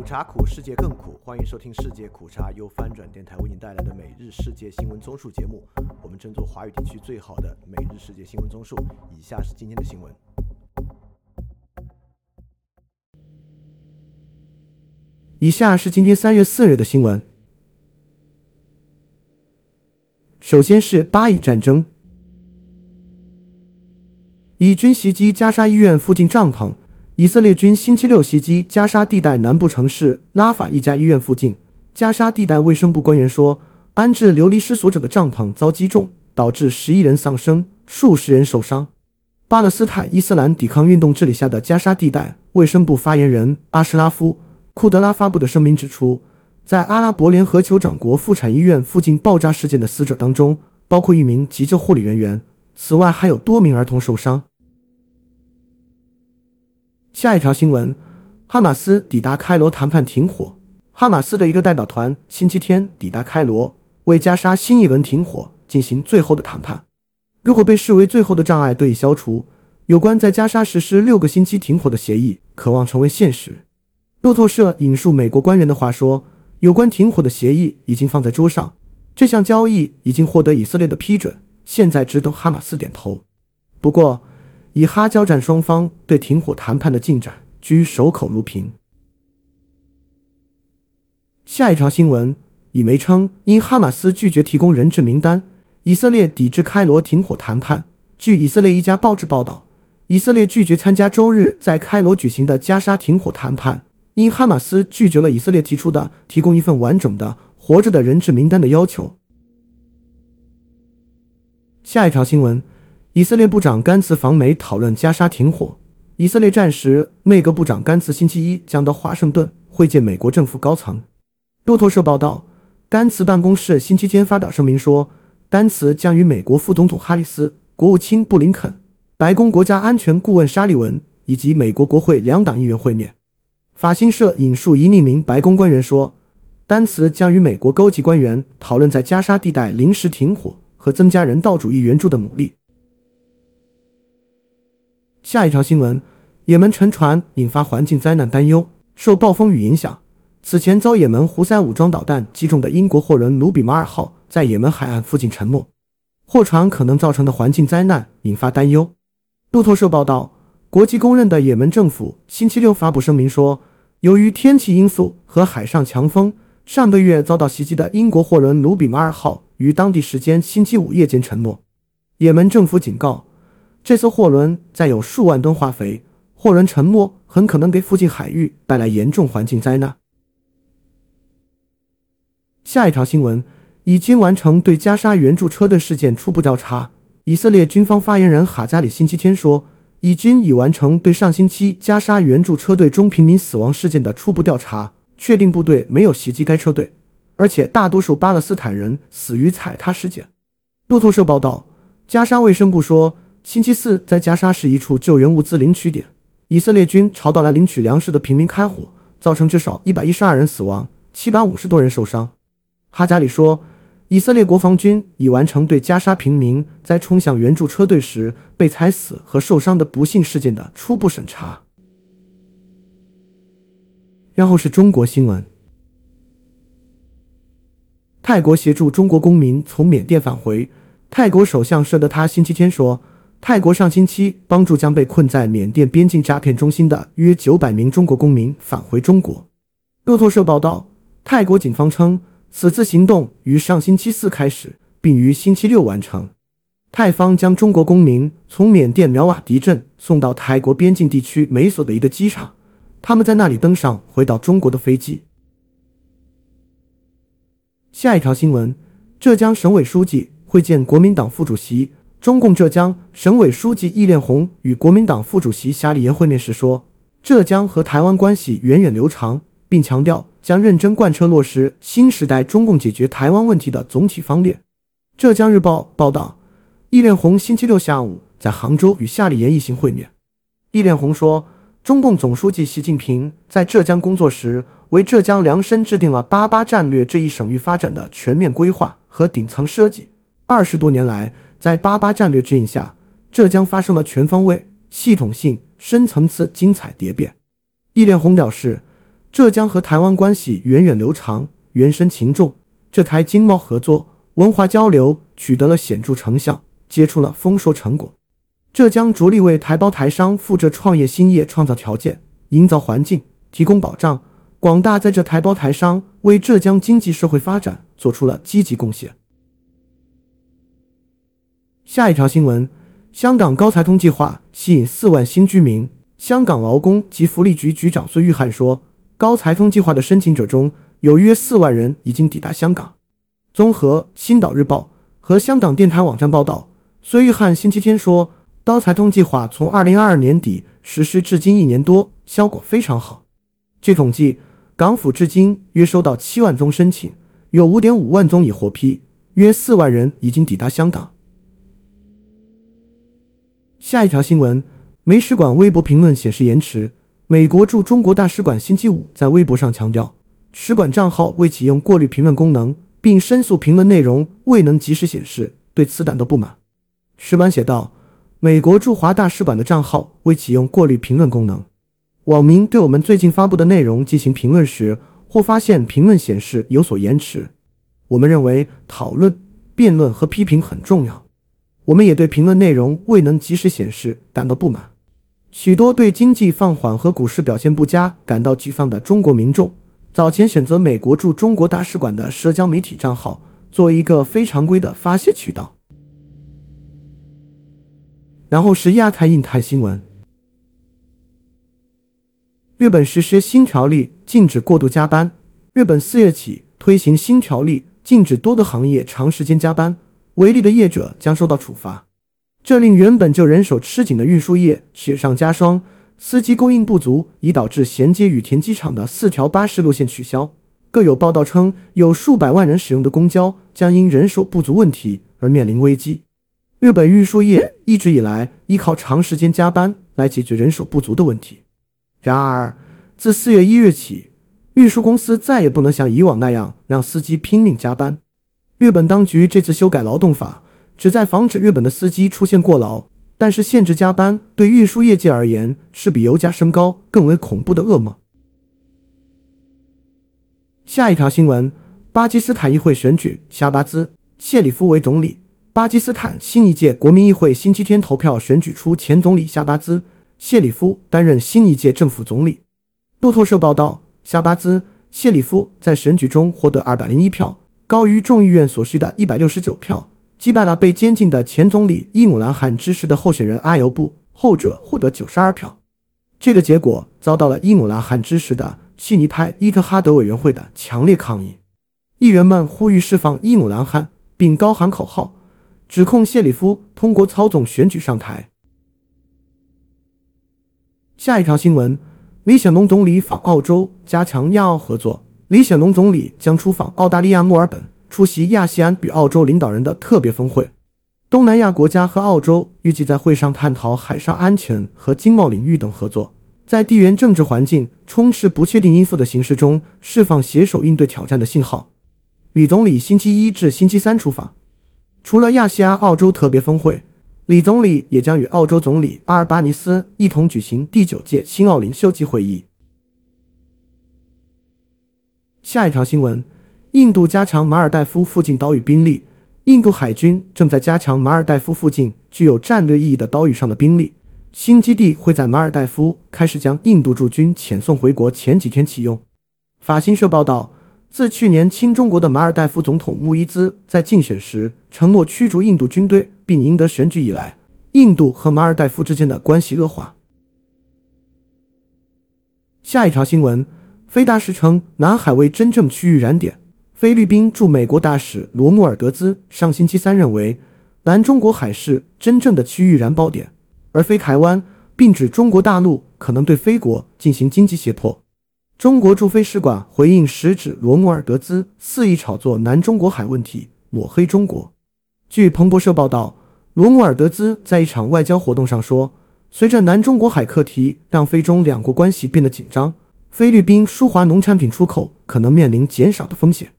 苦茶苦，世界更苦。欢迎收听《世界苦茶》，由翻转电台为您带来的每日世界新闻综述节目。我们争做华语地区最好的每日世界新闻综述。以下是今天的新闻。以下是今天三月四日的新闻。首先是巴以战争，以军袭击加沙医院附近帐篷。以色列军星期六袭击加沙地带南部城市拉法一家医院附近。加沙地带卫生部官员说，安置流离失所者的帐篷遭击中，导致十一人丧生，数十人受伤。巴勒斯坦伊斯兰抵抗运动治理下的加沙地带卫生部发言人阿什拉夫·库德拉发布的声明指出，在阿拉伯联合酋长国妇产医院附近爆炸事件的死者当中，包括一名急救护理人员，此外还有多名儿童受伤。下一条新闻：哈马斯抵达开罗谈判停火。哈马斯的一个代表团星期天抵达开罗，为加沙新一轮停火进行最后的谈判。如果被视为最后的障碍得以消除，有关在加沙实施六个星期停火的协议渴望成为现实。路透社引述美国官员的话说：“有关停火的协议已经放在桌上，这项交易已经获得以色列的批准，现在只等哈马斯点头。”不过，以哈交战双方对停火谈判的进展居守口如瓶。下一条新闻，以媒称因哈马斯拒绝提供人质名单，以色列抵制开罗停火谈判。据以色列一家报纸报道，以色列拒绝参加周日在开罗举行的加沙停火谈判，因哈马斯拒绝了以色列提出的提供一份完整的活着的人质名单的要求。下一条新闻。以色列部长甘茨访美讨论加沙停火。以色列战时内阁部长甘茨星期一将到华盛顿会见美国政府高层。路透社报道，甘茨办公室星期天发表声明说，甘茨将与美国副总统哈里斯、国务卿布林肯、白宫国家安全顾问沙利文以及美国国会两党议员会面。法新社引述一匿名白宫官员说，丹茨将与美国高级官员讨论在加沙地带临时停火和增加人道主义援助的努力。下一条新闻：也门沉船引发环境灾难担忧。受暴风雨影响，此前遭也门胡塞武装导弹击中的英国货轮“努比马尔号”在也门海岸附近沉没，货船可能造成的环境灾难引发担忧。路透社报道，国际公认的也门政府星期六发布声明说，由于天气因素和海上强风，上个月遭到袭击的英国货轮“努比马尔号”于当地时间星期五夜间沉没。也门政府警告。这艘货轮载有数万吨化肥，货轮沉没很可能给附近海域带来严重环境灾难。下一条新闻：已经完成对加沙援助车队事件初步调查。以色列军方发言人哈加里星期天说，以军已完成对上星期加沙援助车队中平民死亡事件的初步调查，确定部队没有袭击该车队，而且大多数巴勒斯坦人死于踩踏事件。路透社报道，加沙卫生部说。星期四，在加沙市一处救援物资领取点，以色列军朝到来领取粮食的平民开火，造成至少一百一十二人死亡，七百五十多人受伤。哈加里说，以色列国防军已完成对加沙平民在冲向援助车队时被踩死和受伤的不幸事件的初步审查。然后是中国新闻：泰国协助中国公民从缅甸返回。泰国首相舍德他星期天说。泰国上星期帮助将被困在缅甸边境诈骗中心的约九百名中国公民返回中国。路透社报道，泰国警方称，此次行动于上星期四开始，并于星期六完成。泰方将中国公民从缅甸苗瓦迪镇送到泰国边境地区美索的一个机场，他们在那里登上回到中国的飞机。下一条新闻：浙江省委书记会见国民党副主席。中共浙江省委书记易炼红与国民党副主席夏立言会面时说：“浙江和台湾关系源远流长，并强调将认真贯彻落实新时代中共解决台湾问题的总体方略。”浙江日报报道，易炼红星期六下午在杭州与夏立言一行会面。易炼红说：“中共总书记习近平在浙江工作时，为浙江量身制定了‘八八战略’这一省域发展的全面规划和顶层设计。二十多年来。”在八八战略指引下，浙江发生了全方位、系统性、深层次精彩蝶变。易炼红表示，浙江和台湾关系源远流长，缘深情重。这台经贸合作、文化交流取得了显著成效，结出了丰硕成果。浙江着力为台胞台商赴浙创业兴业创造条件，营造环境，提供保障。广大在浙台胞台商为浙江经济社会发展做出了积极贡献。下一条新闻：香港高才通计划吸引四万新居民。香港劳工及福利局局长孙玉汉说，高才通计划的申请者中有约四万人已经抵达香港。综合《星岛日报》和香港电台网站报道，孙玉汉星期天说，高才通计划从二零二二年底实施至今一年多，效果非常好。据统计，港府至今约收到七万宗申请，有五点五万宗已获批，约四万人已经抵达香港。下一条新闻，美使馆微博评论显示延迟。美国驻中国大使馆星期五在微博上强调，使馆账号未启用过滤评论功能，并申诉评论内容未能及时显示，对此感到不满。使馆写道：“美国驻华大使馆的账号未启用过滤评论功能。”网民对我们最近发布的内容进行评论时，或发现评论显示有所延迟。我们认为讨论、辩论和批评很重要。我们也对评论内容未能及时显示感到不满。许多对经济放缓和股市表现不佳感到沮丧的中国民众，早前选择美国驻中国大使馆的社交媒体账号作为一个非常规的发泄渠道。然后是亚太印太新闻。日本实施新条例，禁止过度加班。日本四月起推行新条例，禁止多个行业长时间加班，违例的业者将受到处罚。这令原本就人手吃紧的运输业雪上加霜，司机供应不足，已导致衔接羽田机场的四条巴士路线取消。更有报道称，有数百万人使用的公交将因人手不足问题而面临危机。日本运输业一直以来依靠长时间加班来解决人手不足的问题。然而，自四月一日起，运输公司再也不能像以往那样让司机拼命加班。日本当局这次修改劳动法，旨在防止日本的司机出现过劳。但是，限制加班对运输业界而言是比油价升高更为恐怖的噩梦。下一条新闻：巴基斯坦议会选举，夏巴兹·谢里夫为总理。巴基斯坦新一届国民议会星期天投票选举出前总理夏巴兹。谢里夫担任新一届政府总理。路透社报道，夏巴兹·谢里夫在选举中获得二百零一票，高于众议院所需的一百六十九票，击败了被监禁的前总理伊姆兰汗支持的候选人阿尤布，后者获得九十二票。这个结果遭到了伊姆兰汗支持的悉尼派伊特哈德委员会的强烈抗议，议员们呼吁释放伊姆兰汗，并高喊口号，指控谢里夫通过操纵选举上台。下一条新闻：李显龙总理访澳洲，加强亚澳合作。李显龙总理将出访澳大利亚墨尔本，出席亚细安与澳洲领导人的特别峰会。东南亚国家和澳洲预计在会上探讨海上安全和经贸领域等合作，在地缘政治环境充斥不确定因素的形势中，释放携手应对挑战的信号。李总理星期一至星期三出访，除了亚细安澳洲特别峰会。李总理也将与澳洲总理阿尔巴尼斯一同举行第九届新奥林休级会议。下一条新闻：印度加强马尔代夫附近岛屿兵力。印度海军正在加强马尔代夫附近具有战略意义的岛屿上的兵力。新基地会在马尔代夫开始将印度驻军遣送回国前几天启用。法新社报道。自去年亲中国的马尔代夫总统穆伊兹在竞选时承诺驱逐印度军队并赢得选举以来，印度和马尔代夫之间的关系恶化。下一条新闻：菲大使称南海为真正区域燃点。菲律宾驻美国大使罗穆尔德兹上星期三认为，南中国海是真正的区域燃爆点，而非台湾，并指中国大陆可能对菲国进行经济胁迫。中国驻菲使馆回应时指罗穆尔德兹肆意炒作南中国海问题，抹黑中国。据彭博社报道，罗穆尔德兹在一场外交活动上说：“随着南中国海课题让菲中两国关系变得紧张，菲律宾舒华农产品出口可能面临减少的风险。”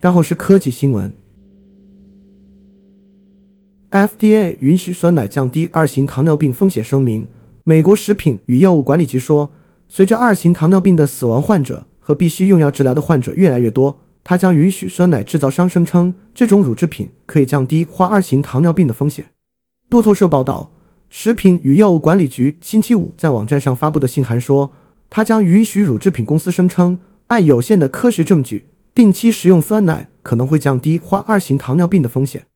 然后是科技新闻：FDA 允许酸奶降低二型糖尿病风险声明。美国食品与药物管理局说，随着二型糖尿病的死亡患者和必须用药治疗的患者越来越多，它将允许酸奶制造商声称这种乳制品可以降低患二型糖尿病的风险。路透社报道，食品与药物管理局星期五在网站上发布的信函说，它将允许乳制品公司声称，按有限的科学证据，定期食用酸奶可能会降低患二型糖尿病的风险。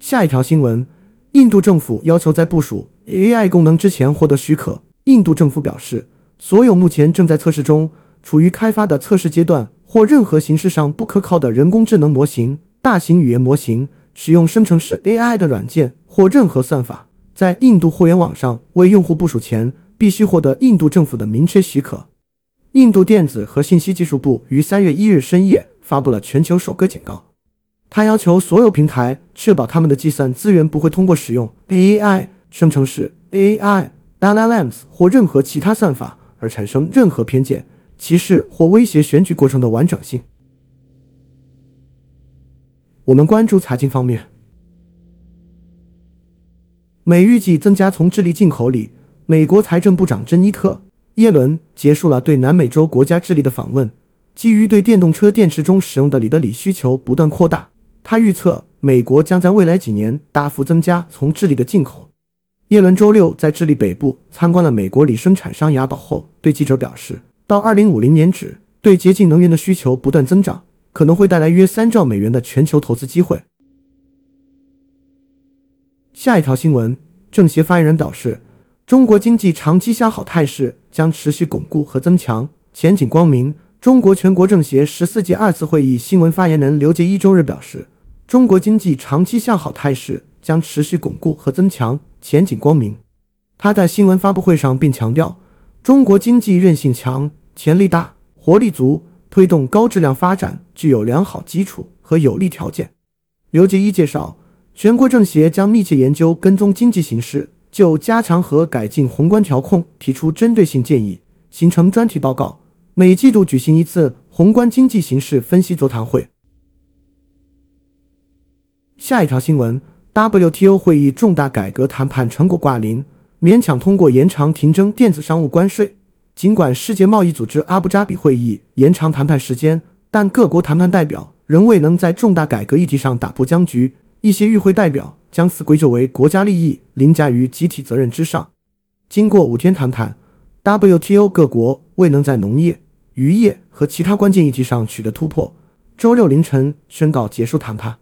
下一条新闻：印度政府要求在部署 AI 功能之前获得许可。印度政府表示，所有目前正在测试中、处于开发的测试阶段或任何形式上不可靠的人工智能模型、大型语言模型。使用生成式 AI 的软件或任何算法在印度互联网上为用户部署前，必须获得印度政府的明确许可。印度电子和信息技术部于三月一日深夜发布了全球首个警告，他要求所有平台确保他们的计算资源不会通过使用 AI 生成式 AI、LLMs 或任何其他算法而产生任何偏见、歧视或威胁选举过程的完整性。我们关注财经方面，美预计增加从智利进口里。美国财政部长珍妮特·耶伦结束了对南美洲国家智利的访问。基于对电动车电池中使用的锂的锂需求不断扩大，他预测美国将在未来几年大幅增加从智利的进口。耶伦周六在智利北部参观了美国锂生产商雅宝后，对记者表示，到2050年止，对洁净能源的需求不断增长。可能会带来约三兆美元的全球投资机会。下一条新闻，政协发言人表示，中国经济长期向好态势将持续巩固和增强，前景光明。中国全国政协十四届二次会议新闻发言人刘杰一周日表示，中国经济长期向好态势将持续巩固和增强，前景光明。他在新闻发布会上并强调，中国经济韧性强，潜力大，活力足。推动高质量发展具有良好基础和有利条件。刘杰一介绍，全国政协将密切研究跟踪经济形势，就加强和改进宏观调控提出针对性建议，形成专题报告。每季度举行一次宏观经济形势分析座谈会。下一条新闻：WTO 会议重大改革谈判成果挂零，勉强通过延长停征电子商务关税。尽管世界贸易组织阿布扎比会议延长谈判时间，但各国谈判代表仍未能在重大改革议题上打破僵局。一些与会代表将此归咎为国家利益凌驾于集体责任之上。经过五天谈判，WTO 各国未能在农业、渔业和其他关键议题上取得突破。周六凌晨宣告结束谈判。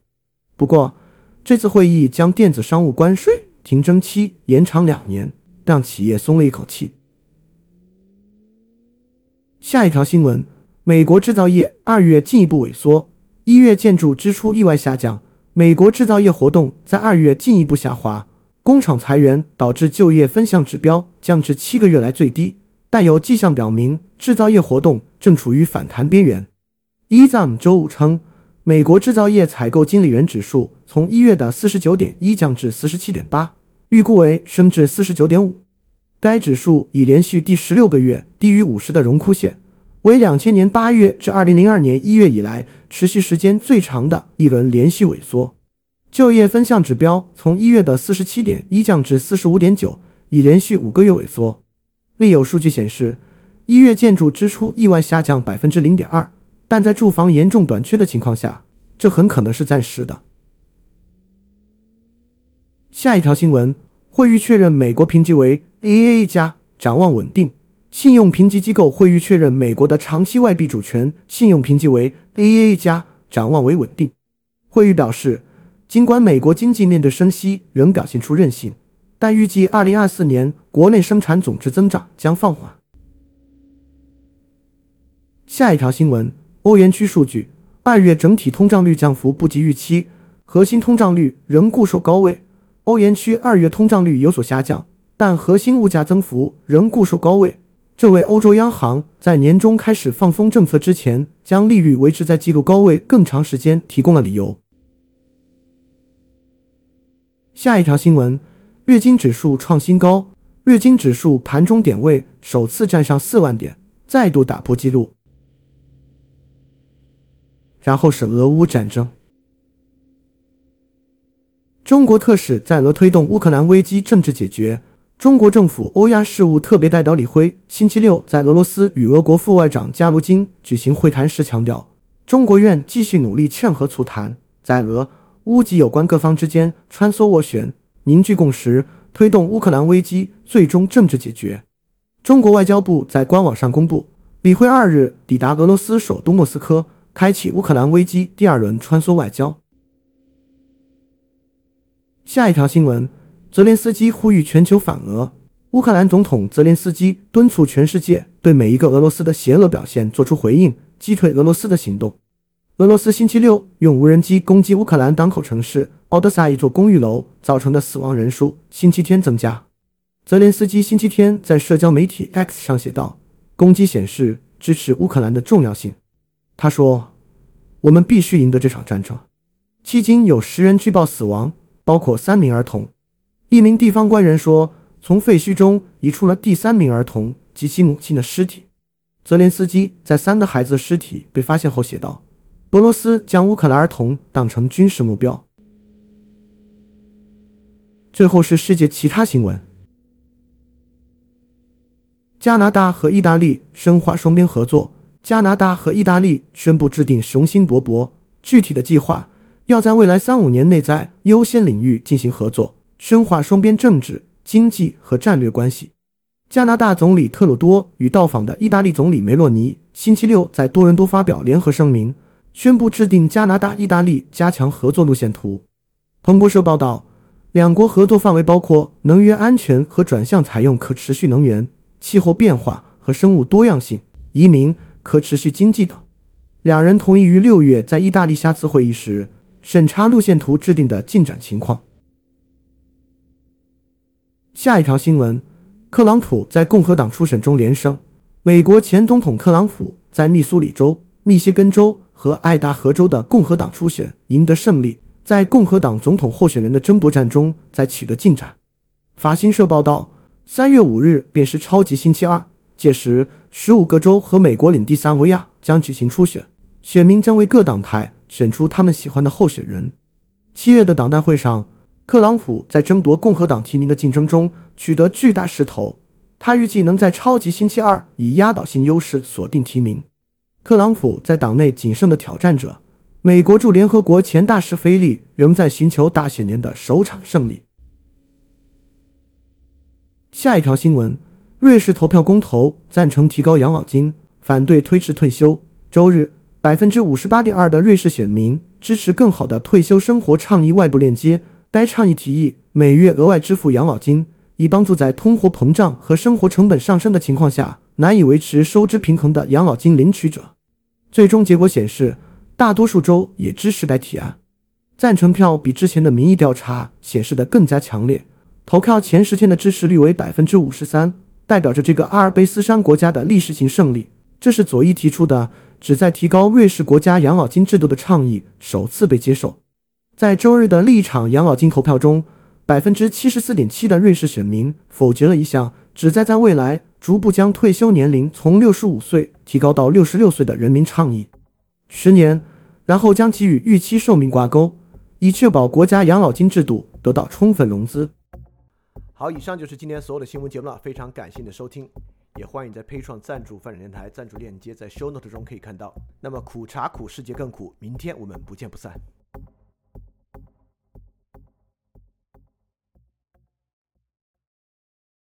不过，这次会议将电子商务关税停征期延长两年，让企业松了一口气。下一条新闻：美国制造业二月进一步萎缩，一月建筑支出意外下降。美国制造业活动在二月进一步下滑，工厂裁员导致就业分项指标降至七个月来最低，但有迹象表明制造业活动正处于反弹边缘。伊藏周五称，美国制造业采购经理人指数从一月的四十九点一降至四十七点八，预估为升至四十九点五。该指数已连续第十六个月低于五十的荣枯线，为两千年八月至二零零二年一月以来持续时间最长的一轮连续萎缩。就业分项指标从一月的四十七点一降至四十五点九，已连续五个月萎缩。另有数据显示，一月建筑支出意外下降百分之零点二，但在住房严重短缺的情况下，这很可能是暂时的。下一条新闻。惠誉确认美国评级为 AAA 加，展望稳定。信用评级机构惠誉确认美国的长期外币主权信用评级为 AAA 加，展望为稳定。惠誉表示，尽管美国经济面对升息仍表现出韧性，但预计2024年国内生产总值增长将放缓。下一条新闻：欧元区数据，二月整体通胀率降幅不及预期，核心通胀率仍固守高位。欧元区二月通胀率有所下降，但核心物价增幅仍固守高位，这为欧洲央行在年中开始放风政策之前将利率维持在记录高位更长时间提供了理由。下一条新闻：月经指数创新高，月经指数盘中点位首次站上四万点，再度打破纪录。然后是俄乌战争。中国特使在俄推动乌克兰危机政治解决。中国政府欧亚事务特别代表李辉星期六在俄罗斯与俄国副外长加卢金举行会谈时强调，中国愿继续努力劝和促谈，在俄乌及有关各方之间穿梭斡旋，凝聚共识，推动乌克兰危机最终政治解决。中国外交部在官网上公布，李辉二日抵达俄罗斯首都莫斯科，开启乌克兰危机第二轮穿梭外交。下一条新闻。泽连斯基呼吁全球反俄。乌克兰总统泽连斯基敦促全世界对每一个俄罗斯的邪恶表现做出回应，击退俄罗斯的行动。俄罗斯星期六用无人机攻击乌克兰港口城市奥德萨一座公寓楼，造成的死亡人数星期天增加。泽连斯基星期天在社交媒体 X 上写道：“攻击显示支持乌克兰的重要性。”他说：“我们必须赢得这场战争。”迄今有十人据报死亡，包括三名儿童。一名地方官员说：“从废墟中移出了第三名儿童及其母亲的尸体。”泽连斯基在三个孩子的尸体被发现后写道：“俄罗斯将乌克兰儿童当成军事目标。”最后是世界其他新闻：加拿大和意大利深化双边合作。加拿大和意大利宣布制定雄心勃勃、具体的计划，要在未来三五年内在优先领域进行合作。深化双边政治、经济和战略关系。加拿大总理特鲁多与到访的意大利总理梅洛尼星期六在多伦多发表联合声明，宣布制定加拿大、意大利加强合作路线图。彭博社报道，两国合作范围包括能源安全和转向采用可持续能源、气候变化和生物多样性、移民、可持续经济等。两人同意于六月在意大利下次会议时审查路线图制定的进展情况。下一条新闻：特朗普在共和党初选中连胜。美国前总统特朗普在密苏里州、密歇根州和爱达荷州的共和党初选赢得胜利，在共和党总统候选人的争夺战中在取得进展。法新社报道，三月五日便是超级星期二，届时十五个州和美国领地萨维亚将举行初选，选民将为各党派选出他们喜欢的候选人。七月的党代会上。特朗普在争夺共和党提名的竞争中取得巨大势头，他预计能在超级星期二以压倒性优势锁定提名。特朗普在党内仅剩的挑战者，美国驻联合国前大使菲利仍在寻求大选年的首场胜利。下一条新闻：瑞士投票公投赞成提高养老金，反对推迟退休。周日，百分之五十八点二的瑞士选民支持更好的退休生活倡议外部链接。该倡议提议每月额外支付养老金，以帮助在通货膨胀和生活成本上升的情况下难以维持收支平衡的养老金领取者。最终结果显示，大多数州也支持该提案，赞成票比之前的民意调查显示的更加强烈。投票前十天的支持率为百分之五十三，代表着这个阿尔卑斯山国家的历史性胜利。这是左翼提出的旨在提高瑞士国家养老金制度的倡议首次被接受。在周日的立场养老金投票中，百分之七十四点七的瑞士选民否决了一项旨在在未来逐步将退休年龄从六十五岁提高到六十六岁的人民倡议，十年，然后将其与预期寿命挂钩，以确保国家养老金制度得到充分融资。好，以上就是今天所有的新闻节目了，非常感谢你的收听，也欢迎在配创赞助泛展电台赞助链接在 show note 中可以看到。那么苦茶苦，世界更苦，明天我们不见不散。